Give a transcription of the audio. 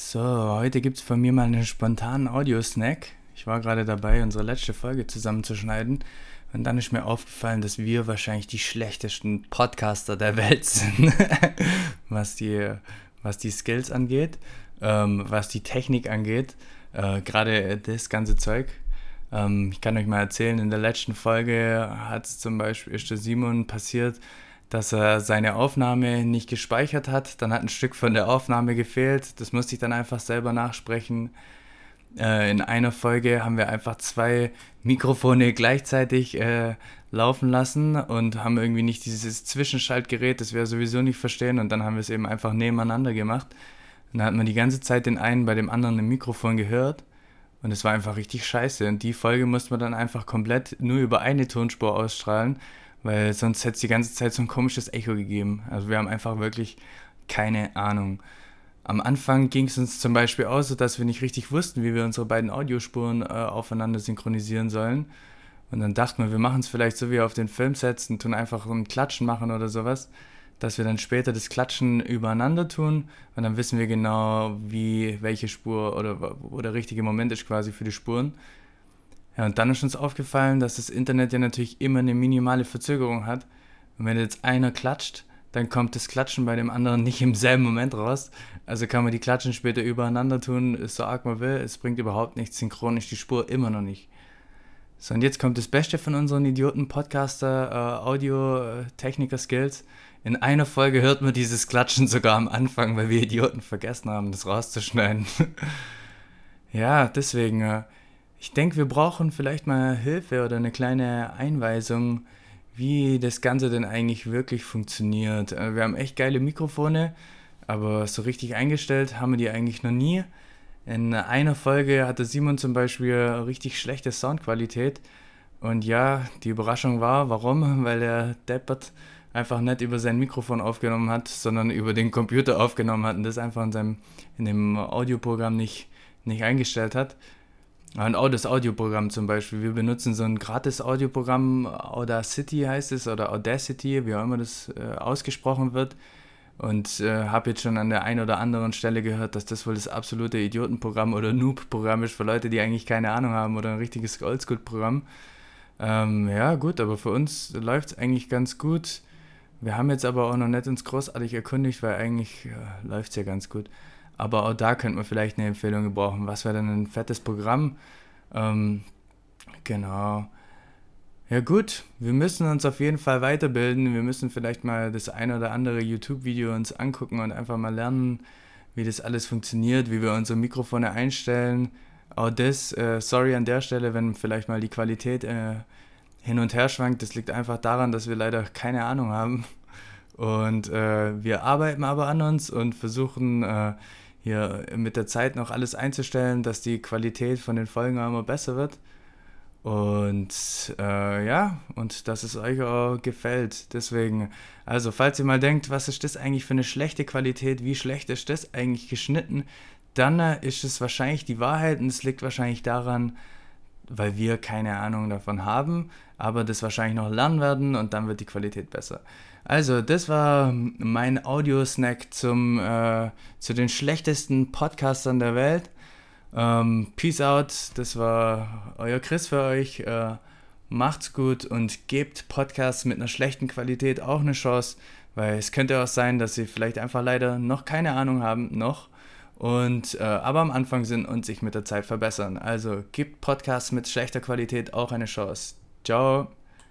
So, heute gibt es von mir mal einen spontanen Audio-Snack. Ich war gerade dabei, unsere letzte Folge zusammenzuschneiden. Und dann ist mir aufgefallen, dass wir wahrscheinlich die schlechtesten Podcaster der Welt sind, was, die, was die Skills angeht, ähm, was die Technik angeht, äh, gerade das ganze Zeug. Ähm, ich kann euch mal erzählen, in der letzten Folge hat es zum Beispiel, ist der Simon passiert, dass er seine Aufnahme nicht gespeichert hat. Dann hat ein Stück von der Aufnahme gefehlt. Das musste ich dann einfach selber nachsprechen. Äh, in einer Folge haben wir einfach zwei Mikrofone gleichzeitig äh, laufen lassen und haben irgendwie nicht dieses Zwischenschaltgerät, das wir sowieso nicht verstehen. Und dann haben wir es eben einfach nebeneinander gemacht. Und dann hat man die ganze Zeit den einen bei dem anderen im Mikrofon gehört. Und es war einfach richtig scheiße. Und die Folge musste man dann einfach komplett nur über eine Tonspur ausstrahlen weil sonst hätte es die ganze Zeit so ein komisches Echo gegeben. Also wir haben einfach wirklich keine Ahnung. Am Anfang ging es uns zum Beispiel auch so, dass wir nicht richtig wussten, wie wir unsere beiden Audiospuren äh, aufeinander synchronisieren sollen. Und dann dachten wir, wir machen es vielleicht so wie auf den Filmsets und tun einfach ein Klatschen machen oder sowas, dass wir dann später das Klatschen übereinander tun und dann wissen wir genau, wie welche Spur oder wo der richtige Moment ist quasi für die Spuren. Ja, und dann ist uns aufgefallen, dass das Internet ja natürlich immer eine minimale Verzögerung hat. Und wenn jetzt einer klatscht, dann kommt das Klatschen bei dem anderen nicht im selben Moment raus. Also kann man die Klatschen später übereinander tun, so arg man will. Es bringt überhaupt nichts. Synchron ist die Spur immer noch nicht. So, und jetzt kommt das Beste von unseren Idioten-Podcaster, äh, Audio-Techniker-Skills. In einer Folge hört man dieses Klatschen sogar am Anfang, weil wir Idioten vergessen haben, das rauszuschneiden. ja, deswegen. Äh, ich denke, wir brauchen vielleicht mal Hilfe oder eine kleine Einweisung, wie das Ganze denn eigentlich wirklich funktioniert. Äh, wir haben echt geile Mikrofone, aber so richtig eingestellt haben wir die eigentlich noch nie. In einer Folge hatte Simon zum Beispiel richtig schlechte Soundqualität. Und ja, die Überraschung war, warum? Weil der Deppert einfach nicht über sein Mikrofon aufgenommen hat, sondern über den Computer aufgenommen hat und das einfach in seinem in dem Audioprogramm nicht, nicht eingestellt hat. Und auch das Audioprogramm zum Beispiel. Wir benutzen so ein gratis Audioprogramm, Audacity heißt es, oder Audacity, wie auch immer das äh, ausgesprochen wird. Und äh, habe jetzt schon an der einen oder anderen Stelle gehört, dass das wohl das absolute Idiotenprogramm oder Noob-Programm ist für Leute, die eigentlich keine Ahnung haben oder ein richtiges Oldschool-Programm. Ähm, ja, gut, aber für uns läuft es eigentlich ganz gut. Wir haben jetzt aber auch noch nicht uns großartig erkundigt, weil eigentlich äh, läuft es ja ganz gut. Aber auch da könnte man vielleicht eine Empfehlung gebrauchen. Was wäre denn ein fettes Programm? Ähm, genau. Ja gut, wir müssen uns auf jeden Fall weiterbilden. Wir müssen vielleicht mal das ein oder andere YouTube-Video uns angucken und einfach mal lernen, wie das alles funktioniert, wie wir unsere Mikrofone einstellen. Auch das, äh, sorry an der Stelle, wenn vielleicht mal die Qualität äh, hin und her schwankt. Das liegt einfach daran, dass wir leider keine Ahnung haben. Und äh, wir arbeiten aber an uns und versuchen äh, hier mit der Zeit noch alles einzustellen, dass die Qualität von den Folgen immer besser wird. Und äh, ja, und dass es euch auch gefällt. Deswegen, also falls ihr mal denkt, was ist das eigentlich für eine schlechte Qualität, wie schlecht ist das eigentlich geschnitten, dann äh, ist es wahrscheinlich die Wahrheit und es liegt wahrscheinlich daran, weil wir keine Ahnung davon haben, aber das wahrscheinlich noch lernen werden und dann wird die Qualität besser. Also, das war mein Audio-Snack zum, äh, zu den schlechtesten Podcastern der Welt. Ähm, peace out, das war euer Chris für euch. Äh, macht's gut und gebt Podcasts mit einer schlechten Qualität auch eine Chance, weil es könnte auch sein, dass sie vielleicht einfach leider noch keine Ahnung haben, noch und äh, aber am Anfang sind und sich mit der Zeit verbessern. Also gibt Podcasts mit schlechter Qualität auch eine Chance. Ciao.